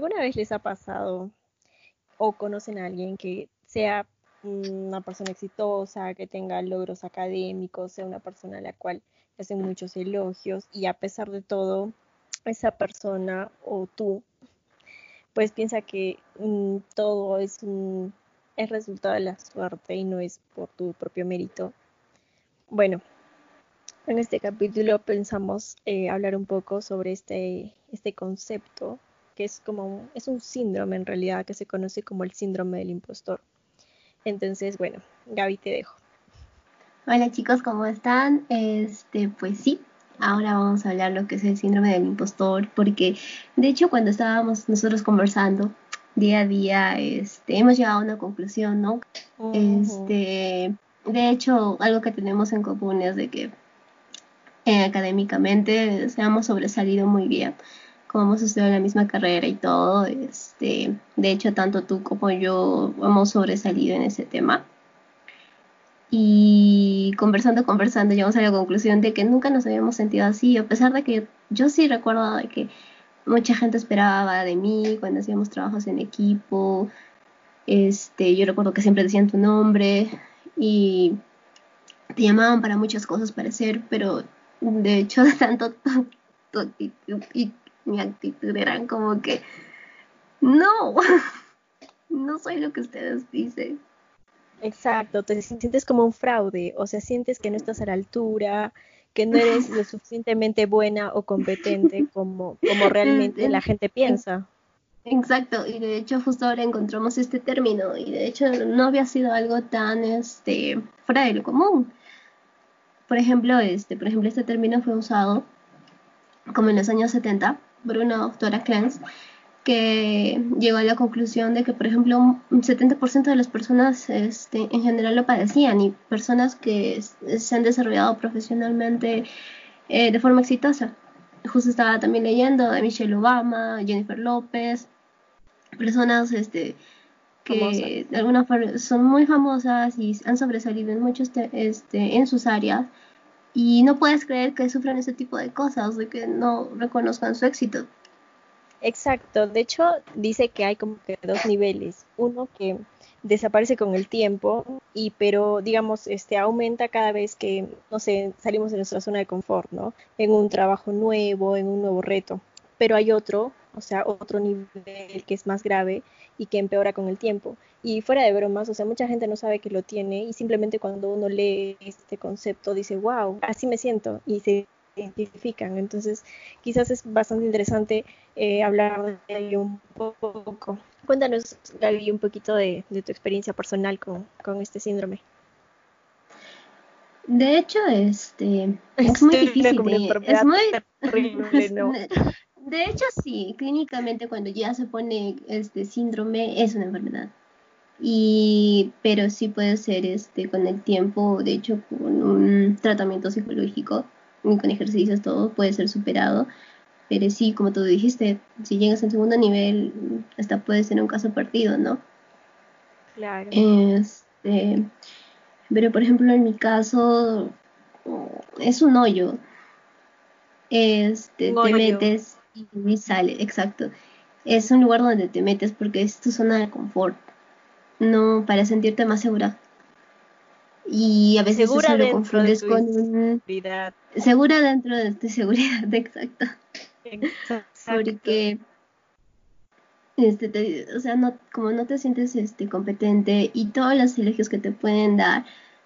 ¿alguna vez les ha pasado o conocen a alguien que sea una persona exitosa, que tenga logros académicos, sea una persona a la cual hacen muchos elogios y a pesar de todo, esa persona o tú, pues piensa que mm, todo es un es resultado de la suerte y no es por tu propio mérito. Bueno, en este capítulo pensamos eh, hablar un poco sobre este, este concepto que es como es un síndrome en realidad que se conoce como el síndrome del impostor. Entonces, bueno, Gaby te dejo. Hola chicos, ¿cómo están? Este, pues sí, ahora vamos a hablar lo que es el síndrome del impostor, porque de hecho cuando estábamos nosotros conversando día a día, este, hemos llegado a una conclusión, ¿no? Este, de hecho, algo que tenemos en común es de que eh, académicamente hemos sobresalido muy bien, como hemos estudiado la misma carrera y todo, este, de hecho, tanto tú como yo hemos sobresalido en ese tema. Y conversando, conversando, llegamos a la conclusión de que nunca nos habíamos sentido así, a pesar de que yo sí recuerdo de que mucha gente esperaba de mí cuando hacíamos trabajos en equipo. Este, yo recuerdo que siempre decían tu nombre y te llamaban para muchas cosas para hacer, pero de hecho tanto tu, actitud y mi actitud eran como que no, no soy lo que ustedes dicen. Exacto, te sientes como un fraude, o sea, sientes que no estás a la altura, que no eres lo suficientemente buena o competente como, como realmente la gente piensa. Exacto, y de hecho justo ahora encontramos este término y de hecho no había sido algo tan este fuera de lo común. Por ejemplo, este, por ejemplo, este término fue usado como en los años 70 por una doctora Clance que llegó a la conclusión de que, por ejemplo, un 70% de las personas este, en general lo padecían y personas que se han desarrollado profesionalmente eh, de forma exitosa. Justo estaba también leyendo de Michelle Obama, Jennifer López, personas este, que de alguna forma son muy famosas y han sobresalido en muchos este, en sus áreas y no puedes creer que sufran ese tipo de cosas, de que no reconozcan su éxito. Exacto, de hecho dice que hay como que dos niveles, uno que desaparece con el tiempo y pero digamos este aumenta cada vez que no sé salimos de nuestra zona de confort, ¿no? En un trabajo nuevo, en un nuevo reto, pero hay otro, o sea, otro nivel que es más grave y que empeora con el tiempo. Y fuera de bromas, o sea, mucha gente no sabe que lo tiene y simplemente cuando uno lee este concepto dice, wow, así me siento y se identifican. Entonces, quizás es bastante interesante eh, hablar de ello un poco. Cuéntanos, Gaby, un poquito de, tu experiencia personal con, este síndrome. De hecho, este es muy difícil. es muy de, hecho, sí, clínicamente cuando ya se pone este síndrome es una enfermedad. Y pero sí puede ser este con el tiempo, de hecho, con un tratamiento psicológico con ejercicios todo puede ser superado. Pero sí, como tú dijiste, si llegas al segundo nivel, hasta puede ser un caso partido, ¿no? Claro. Este, pero por ejemplo, en mi caso, es un hoyo. Este, te metes y sale, exacto. Es un lugar donde te metes porque es tu zona de confort, no para sentirte más segura. Y a veces segura eso lo confundes con seguridad. segura dentro de tu seguridad exacto, porque este o sea no como no te sientes este competente y todos los elogios que te pueden dar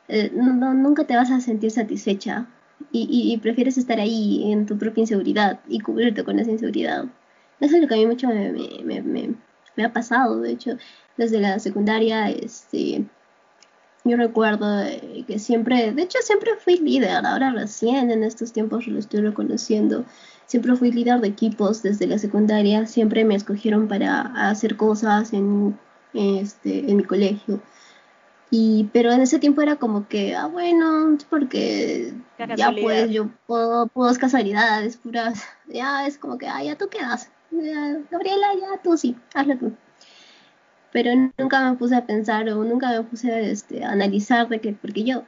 eh, no, nunca te vas a sentir satisfecha y, y, prefieres estar ahí en tu propia inseguridad y cubrirte con esa inseguridad eso es lo que a mí mucho me, me, ha pasado de hecho desde la secundaria este yo recuerdo que siempre, de hecho siempre fui líder, ahora recién en estos tiempos lo estoy reconociendo. Siempre fui líder de equipos desde la secundaria, siempre me escogieron para hacer cosas en, este, en mi colegio. Y, pero en ese tiempo era como que, ah, bueno, porque ya pues yo puedo, puedo casualidades puras, ya es como que, ah, ya tú quedas, Gabriela, ya tú sí, hazlo tú pero nunca me puse a pensar o nunca me puse a, este, analizar de qué, porque yo.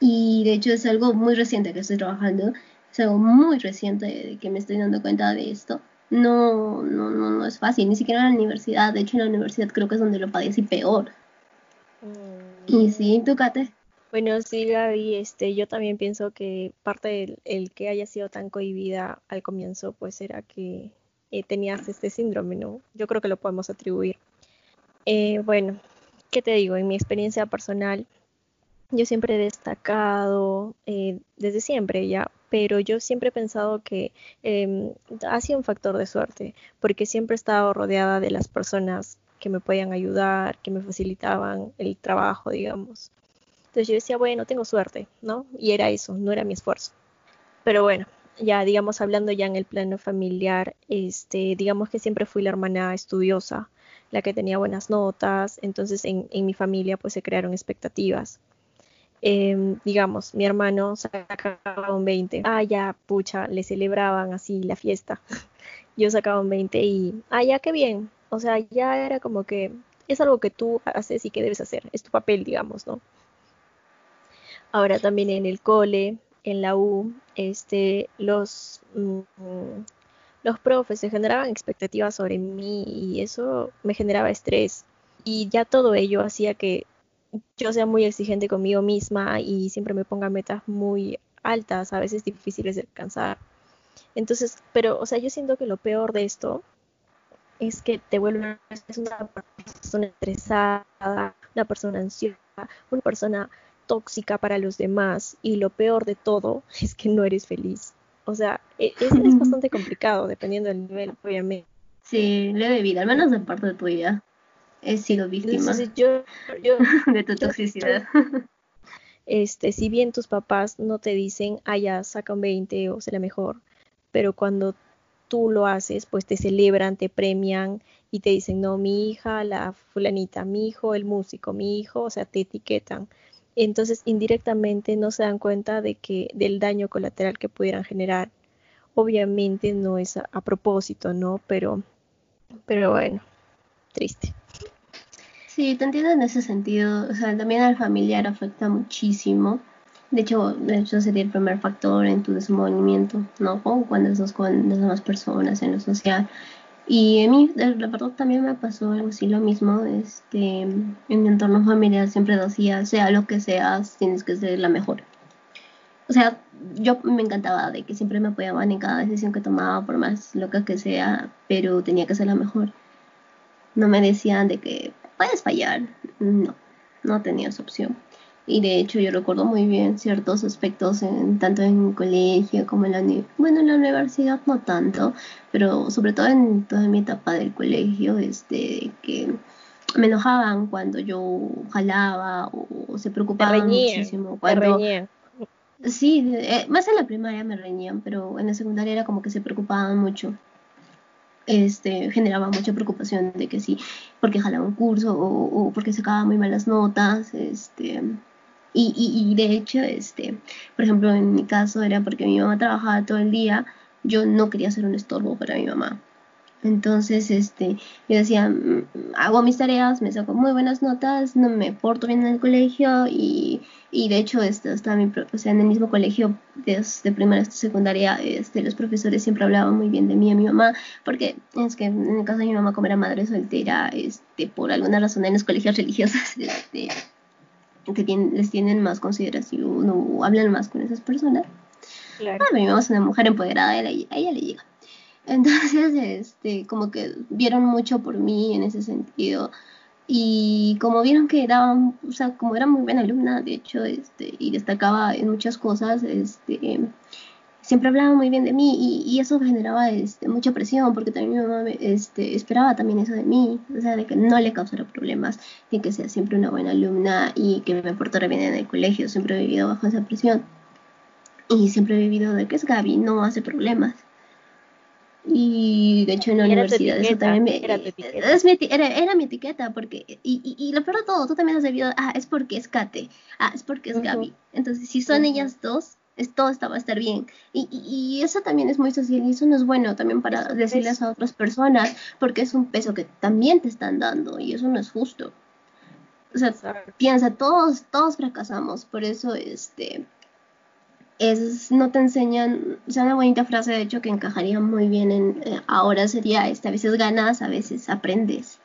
Y de hecho es algo muy reciente que estoy trabajando, es algo muy reciente de que me estoy dando cuenta de esto. no, no, no, no es fácil, ni siquiera en la universidad, de hecho en la universidad creo que es donde lo padecí peor. Mm. Y sí, tú, Kate. Bueno, sí, Gaby, este, yo también pienso que parte del el que haya sido tan cohibida al comienzo, pues era que eh, tenías este síndrome, ¿no? Yo creo que lo podemos atribuir. Eh, bueno, ¿qué te digo? En mi experiencia personal, yo siempre he destacado, eh, desde siempre ya, pero yo siempre he pensado que em, ha sido un factor de suerte, porque siempre he estado rodeada de las personas que me podían ayudar, que me facilitaban el trabajo, digamos. Entonces yo decía, bueno, tengo suerte, ¿no? Y era eso, no era mi esfuerzo. Pero bueno, ya digamos hablando ya en el plano familiar, este, digamos que siempre fui la hermana estudiosa, la que tenía buenas notas, entonces en, mi familia pues se crearon expectativas. Em, digamos, mi hermano sacaba un 20, ah, ya, pucha, le celebraban así la fiesta. Yo sacaba un 20 y, ah, ya, qué bien. O sea, ya era como que es algo que tú haces y que debes hacer, es tu papel, digamos, ¿no? Ahora también en el cole, en la U, este, los, mm, los profes se generaban expectativas sobre mí y eso me generaba estrés. Y ya todo ello hacía que yo sea muy exigente conmigo misma y siempre me ponga metas muy altas, a veces difíciles de alcanzar. Entonces, pero, o sea, yo siento que lo peor de esto es que te vuelves una persona estresada, una persona ansiosa, una persona tóxica para los demás y lo peor de todo es que no eres feliz. O sea, e, es, es bastante complicado dependiendo del nivel, obviamente. Sí, le de vida, al menos de parte tuya he sido víctima yo, de tu toxicidad. Este, si bien tus papás no te dicen, ah, ya, saca un 20 o la mejor, pero cuando tú lo haces, pues te celebran, te premian y te dicen, no, mi hija, la fulanita, mi hijo, el músico, mi hijo, o sea, te etiquetan. Entonces, indirectamente no se dan cuenta de que del daño colateral que pudieran generar. Obviamente no es a, a propósito, ¿no? Pero, pero bueno, triste. Sí, te entiendo en ese sentido. O sea, también al familiar afecta muchísimo. De hecho, hecho sería el primer factor en tu desenvolvimiento, ¿no? cuando estás con las demás personas en lo social. Y a mí, la verdad, también me pasó algo así lo mismo. Este, en mi entorno familiar siempre decía, sea lo que seas, tienes que ser la mejor. O sea, yo me encantaba de que siempre me apoyaban en cada decisión que tomaba, por más loca que sea, pero tenía que ser la mejor. No me decían de que puedes fallar. No, no tenías opción. Y de hecho yo recuerdo muy bien ciertos aspectos en, tanto en colegio como en la bueno en la universidad no tanto, pero sobre todo en toda mi etapa del colegio, este que me enojaban cuando yo jalaba o, se preocupaban muchísimo cuando Sí, eh, más en la primaria me reñían, pero en la secundaria era como que se preocupaban mucho. Este, generaba mucha preocupación de que sí, porque jalaba un curso o, porque sacaba muy malas notas, este, y, y, y, de hecho, este, por ejemplo, en mi caso era porque mi mamá trabajaba todo el día, yo no quería ser un estorbo para mi mamá. Entonces, este, yo decía, mm, hago mis tareas, me saco muy buenas notas, no me porto bien en el colegio y, y de hecho, este, estaba mi, o sea, en el mismo colegio desde primaria hasta secundaria, este, los profesores siempre hablaban muy bien de mí y mi mamá, porque es que en el caso de mi mamá, como era madre soltera, este, por alguna razón en los colegios religiosos, este, que les tienen más consideración o hablan más con esas personas. Claro. mi mamá es una mujer empoderada, a ella, a ella le llega. Entonces, este, como que vieron mucho por mí en ese sentido. Y como vieron que era, o sea, como era muy buena alumna, de hecho, este, y destacaba en muchas cosas, este, siempre hablaba muy bien de mí y, y eso generaba este, mucha presión porque también mi mamá este, esperaba también eso de mí, o sea, de que no le causara problemas, y que sea siempre una buena alumna y que me portara bien en el colegio, siempre he vivido bajo esa presión. Y siempre he vivido de que es Gaby, no hace problemas. Y de hecho en la universidad eso también me, era, era, mi etiqueta, porque, y, y, y, lo peor de todo, tú también has debido, ah, es porque es Kate, ah, es porque es Gaby. Entonces, si son ellas dos, es, todo está, va a estar bien. Y, y, eso también es muy social y eso no es bueno también para decirles a otras personas, porque es un peso que también te están dando y eso no es justo. O sea, piensa, todos, todos fracasamos, por eso, este, es, no te enseñan, o sea, una bonita frase de hecho que encajaría muy bien en eh, ahora sería, este, a veces ganas, a veces aprendes.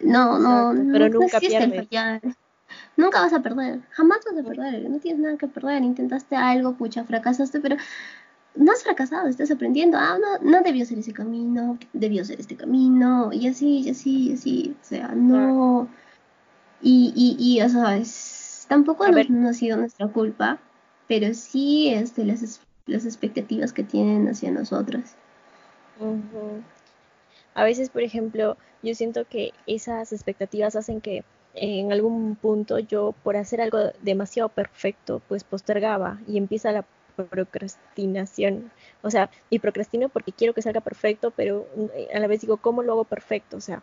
No, no, pero no nunca pierdes. Nunca vas a perder, jamás vas a perder, no tienes nada que perder, intentaste algo, pucha, fracasaste, pero no has fracasado, estás aprendiendo, ah, no, no debió ser ese camino, debió ser este camino, y así, y así, y así, o sea, no, y, y, y o sea, tampoco no, ha sido nuestra culpa, pero sí este, las, las expectativas que tienen hacia nosotras. A veces, por ejemplo, yo siento que esas expectativas hacen que en algún punto yo por hacer algo demasiado perfecto, pues postergaba y empieza la procrastinación. O sea, y procrastino porque quiero que salga perfecto, pero eh, a la vez digo, ¿cómo lo hago perfecto? O sea,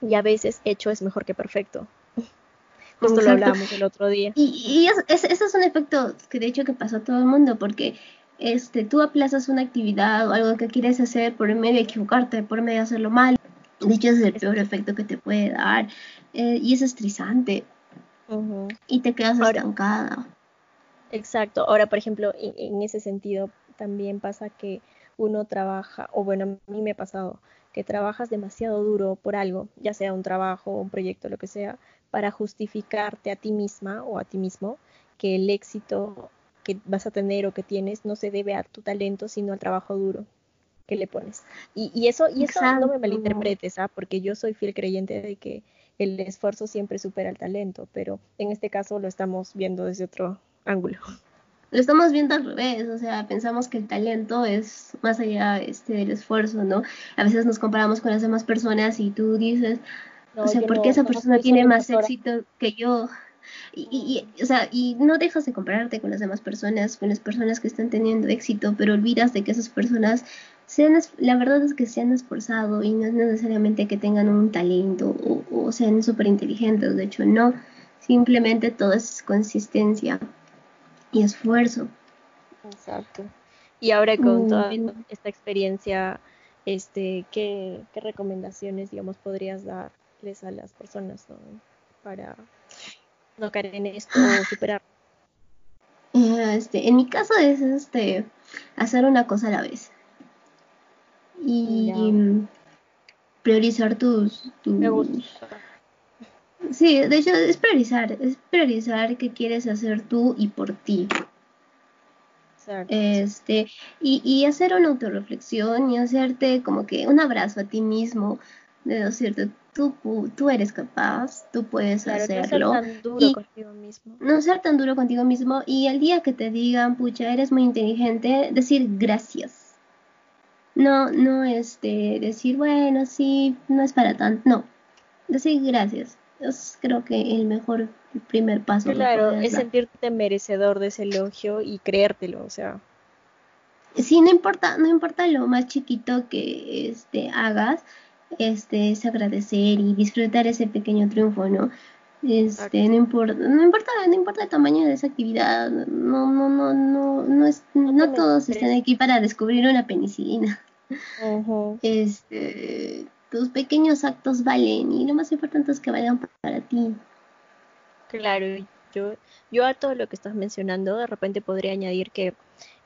y a veces hecho es mejor que perfecto. Justo lo hablábamos el otro día. Y, es, ese es un efecto que de hecho que pasó a todo el mundo, porque este, tú aplazas una actividad o algo que quieres hacer por medio de equivocarte, por medio de hacerlo mal. De hecho, es el peor efecto que te puede dar. Eh, y es estresante. Y te quedas estancada. Exacto. Ahora, por ejemplo, en, ese sentido también pasa que uno trabaja, o bueno, a mí me ha pasado, que trabajas demasiado duro por algo, ya sea un trabajo, un proyecto, lo que sea, para justificarte a ti misma o a ti mismo que el éxito que vas a tener o que tienes no se debe a tu talento, sino al trabajo duro que le pones. Y, y eso, y eso no me malinterpretes, ¿ah? porque yo soy fiel creyente de que el esfuerzo siempre supera el talento, pero en este caso lo estamos viendo desde otro ángulo. Lo estamos viendo al revés, o sea, pensamos que el talento es más allá este, del esfuerzo, ¿no? A veces nos comparamos con las demás personas y tú dices, o sea, ¿por qué esa persona tiene más éxito que yo? Y, y, o sea, y no dejas de compararte con las demás personas, con las personas que están teniendo éxito, pero olvidas de que esas personas sean, la verdad es que se han esforzado y no es necesariamente que tengan un talento o, o sean súper inteligentes, de hecho no, simplemente todo es consistencia y esfuerzo. Exacto. Y ahora con mm, toda esta experiencia, este, ¿qué, ¿qué, recomendaciones, digamos, podrías darles a las personas para no caer en esto o superar? Eh, este, en mi caso es este, hacer una cosa a la vez y priorizar tus, Sí, de hecho es priorizar, es priorizar qué quieres hacer tú y por ti. Este, y, y hacer una autorreflexión y hacerte como que un abrazo a ti mismo, de decirte, tú, tú eres capaz, tú puedes hacerlo. No ser tan duro contigo mismo. No ser tan duro contigo mismo y el día que te digan, pucha, eres muy inteligente, decir gracias no, no este, decir, bueno, sí, no es para tanto, no, decir gracias. Es creo que el mejor primer paso. Claro, es sentirte merecedor de ese elogio y creértelo, o sea. Sí, no importa, no importa lo más chiquito que este, hagas, este, es agradecer y disfrutar ese pequeño triunfo, ¿no? Este, no importa, no importa, no importa el tamaño de esa actividad, no, no, no, no, no es, no todos están aquí para descubrir una penicilina. Este, tus pequeños actos valen y lo más importante es que valgan para ti. Claro, yo, yo a todo lo que estás mencionando, de repente podría añadir que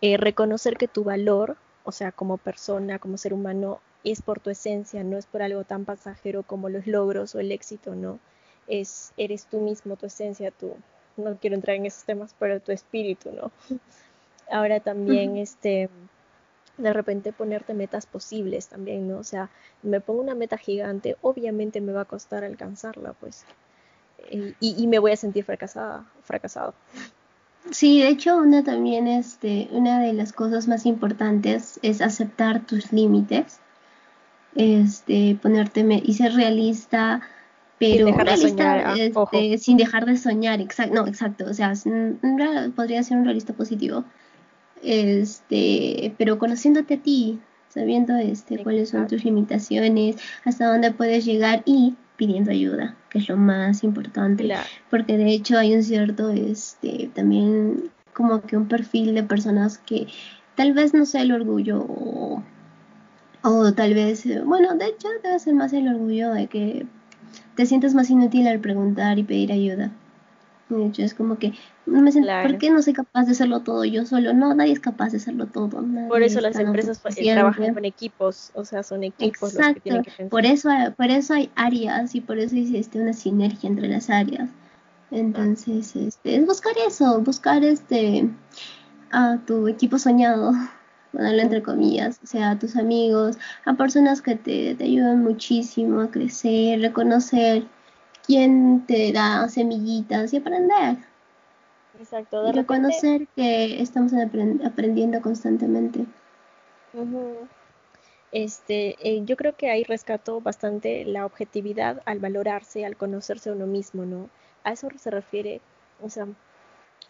eh, reconocer que tu valor, o sea, como persona, como ser humano, es por tu esencia, no es por algo tan pasajero como los logros o el éxito, ¿no? Es, eres tú mismo, tu esencia, tu, no quiero entrar en esos temas, pero tu espíritu, ¿no? Ahora también, este, de repente ponerte metas posibles también, ¿no? O sea, me pongo una meta gigante, obviamente me va a costar alcanzarla, pues, y, y me voy a sentir fracasada, fracasado. Sí, de hecho, una también, este, una de las cosas más importantes es aceptar tus límites, este, ponerte y ser realista, pero sin dejar de soñar, ah, este, sin dejar de soñar, exacto, no, exacto, o sea, podría ser un realista positivo, este, pero conociéndote a ti, sabiendo este, cuáles son tus limitaciones, hasta dónde puedes llegar y pidiendo ayuda, que es lo más importante, porque de hecho hay un cierto, este, también como que un perfil de personas que tal vez no sea el orgullo o, o tal vez, bueno, de hecho debe ser más el orgullo de que te sientes más inútil al preguntar y pedir ayuda. Es como que no me siento, ¿por qué no soy capaz de hacerlo todo yo solo? No, nadie es capaz de hacerlo todo. Por eso las empresas pues, trabajan con equipos, o sea, son equipos Exacto. los que tienen que pensar. Por eso, por eso hay áreas y por eso existe una sinergia entre las áreas. Entonces, este, es buscar eso, buscar este a tu equipo soñado, ponerlo entre comillas, o sea, a tus amigos, a personas que te, te ayudan muchísimo a crecer, reconocer quién te da semillitas y aprender. Exacto. y reconocer que estamos aprendiendo constantemente. Este, eh, yo creo que ahí rescato bastante la objetividad al valorarse, al conocerse a uno mismo, ¿no? A eso se refiere, o sea,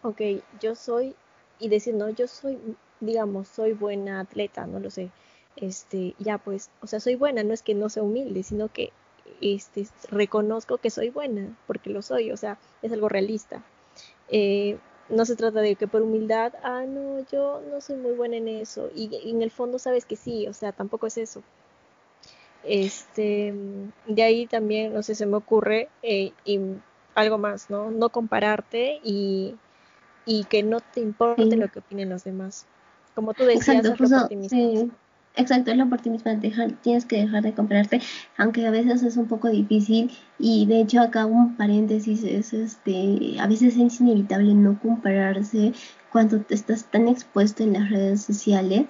ok, yo soy, y decir, no, yo soy, digamos, soy buena atleta, no lo sé, este, ya pues, o sea, soy buena, no es que no sea humilde, sino que este, reconozco que soy buena, porque lo soy, o sea, es algo realista. Eh, no se trata de que por humildad, ah, no, yo no soy muy buena en eso, y, en el fondo sabes que sí, o sea, tampoco es eso. Este, de ahí también, no sé, se me ocurre eh, y algo más, ¿no? No compararte y, y que no te importe lo que opinen los demás. Como tú decías, Exacto, Exacto, es lo por ti misma, tienes que dejar de comprarte, aunque a veces es un poco difícil y de hecho acá un paréntesis es este, a veces es inevitable no compararse cuando te estás tan expuesto en las redes sociales,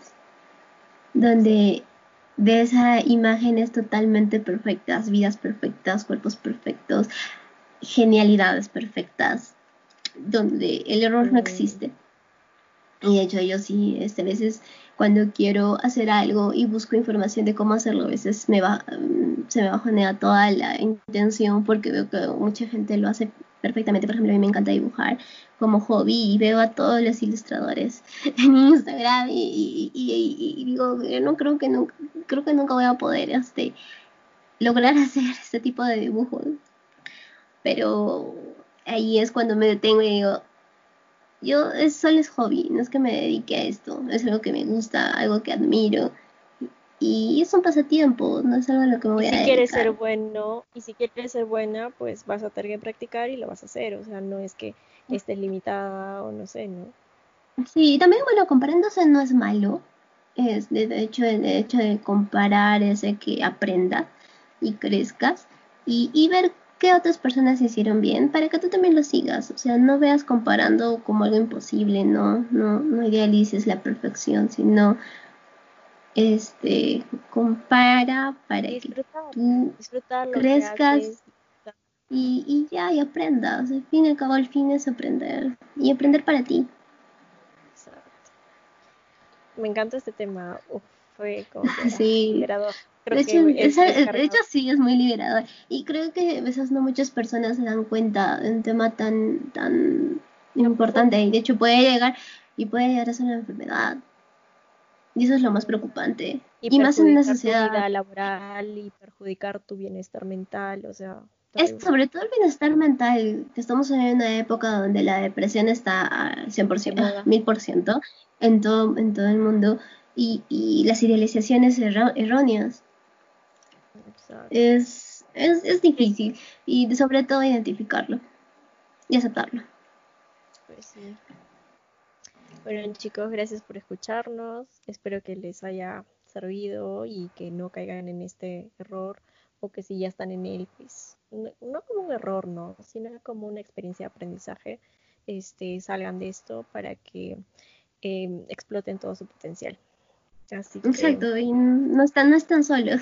donde ves a imágenes totalmente perfectas, vidas perfectas, cuerpos perfectos, genialidades perfectas, donde el error no existe. Y de hecho yo sí, este, a veces cuando quiero hacer algo y busco información de cómo hacerlo, a veces me va, mm, se me bajonea toda la intención porque veo que mucha gente lo hace perfectamente. Por ejemplo, a mí me encanta dibujar como hobby y veo a todos los ilustradores en Instagram y, digo, no creo que nunca, creo que nunca voy a poder este, lograr hacer este tipo de dibujos. Pero ahí es cuando me detengo y digo, yo es, solo es hobby, no es que me dedique a esto, es algo que me gusta, algo que admiro y es un pasatiempo, no es algo a lo que me voy a a Si quieres ser bueno y si quieres ser buena, pues vas a tener que practicar y lo vas a hacer, o sea, no es que estés limitada o no sé, ¿no? Sí, también bueno, comparándose no es malo, es de hecho el hecho de comparar es de que aprendas y crezcas y, y ver que otras personas hicieron bien para que tú también lo sigas. O sea, no veas comparando como algo imposible, no, no, no idealices la perfección, sino este compara para que tú crezcas y, y, ya y aprendas. Al fin y al cabo, el fin es aprender y aprender para ti. Exacto. Me encanta este tema. fue como sí de, hecho, sí es muy liberador. Y creo que a veces no muchas personas se dan cuenta de un tema tan, tan importante. Y de hecho puede llegar y puede llegar a ser una enfermedad. Y eso es lo más preocupante. Y, más en una sociedad. Tu vida laboral y perjudicar tu bienestar mental, o sea. Es sobre todo el bienestar mental, que estamos en una época donde la depresión está al 100%, 1000% en todo, en todo el mundo y, y las idealizaciones erróneas es, es, es, difícil y sobre todo identificarlo y aceptarlo. Pues sí. Bueno chicos, gracias por escucharnos. Espero que les haya servido y que no caigan en este error o que si ya están en él, pues no, como un error, no, sino como una experiencia de aprendizaje, este, salgan de esto para que em, exploten todo su potencial. Exacto, y no están, no están solos.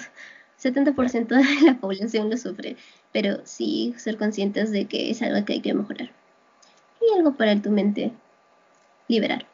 70% de la población lo sufre, pero sí ser conscientes de que es algo que hay que mejorar. Y algo para tu mente liberar.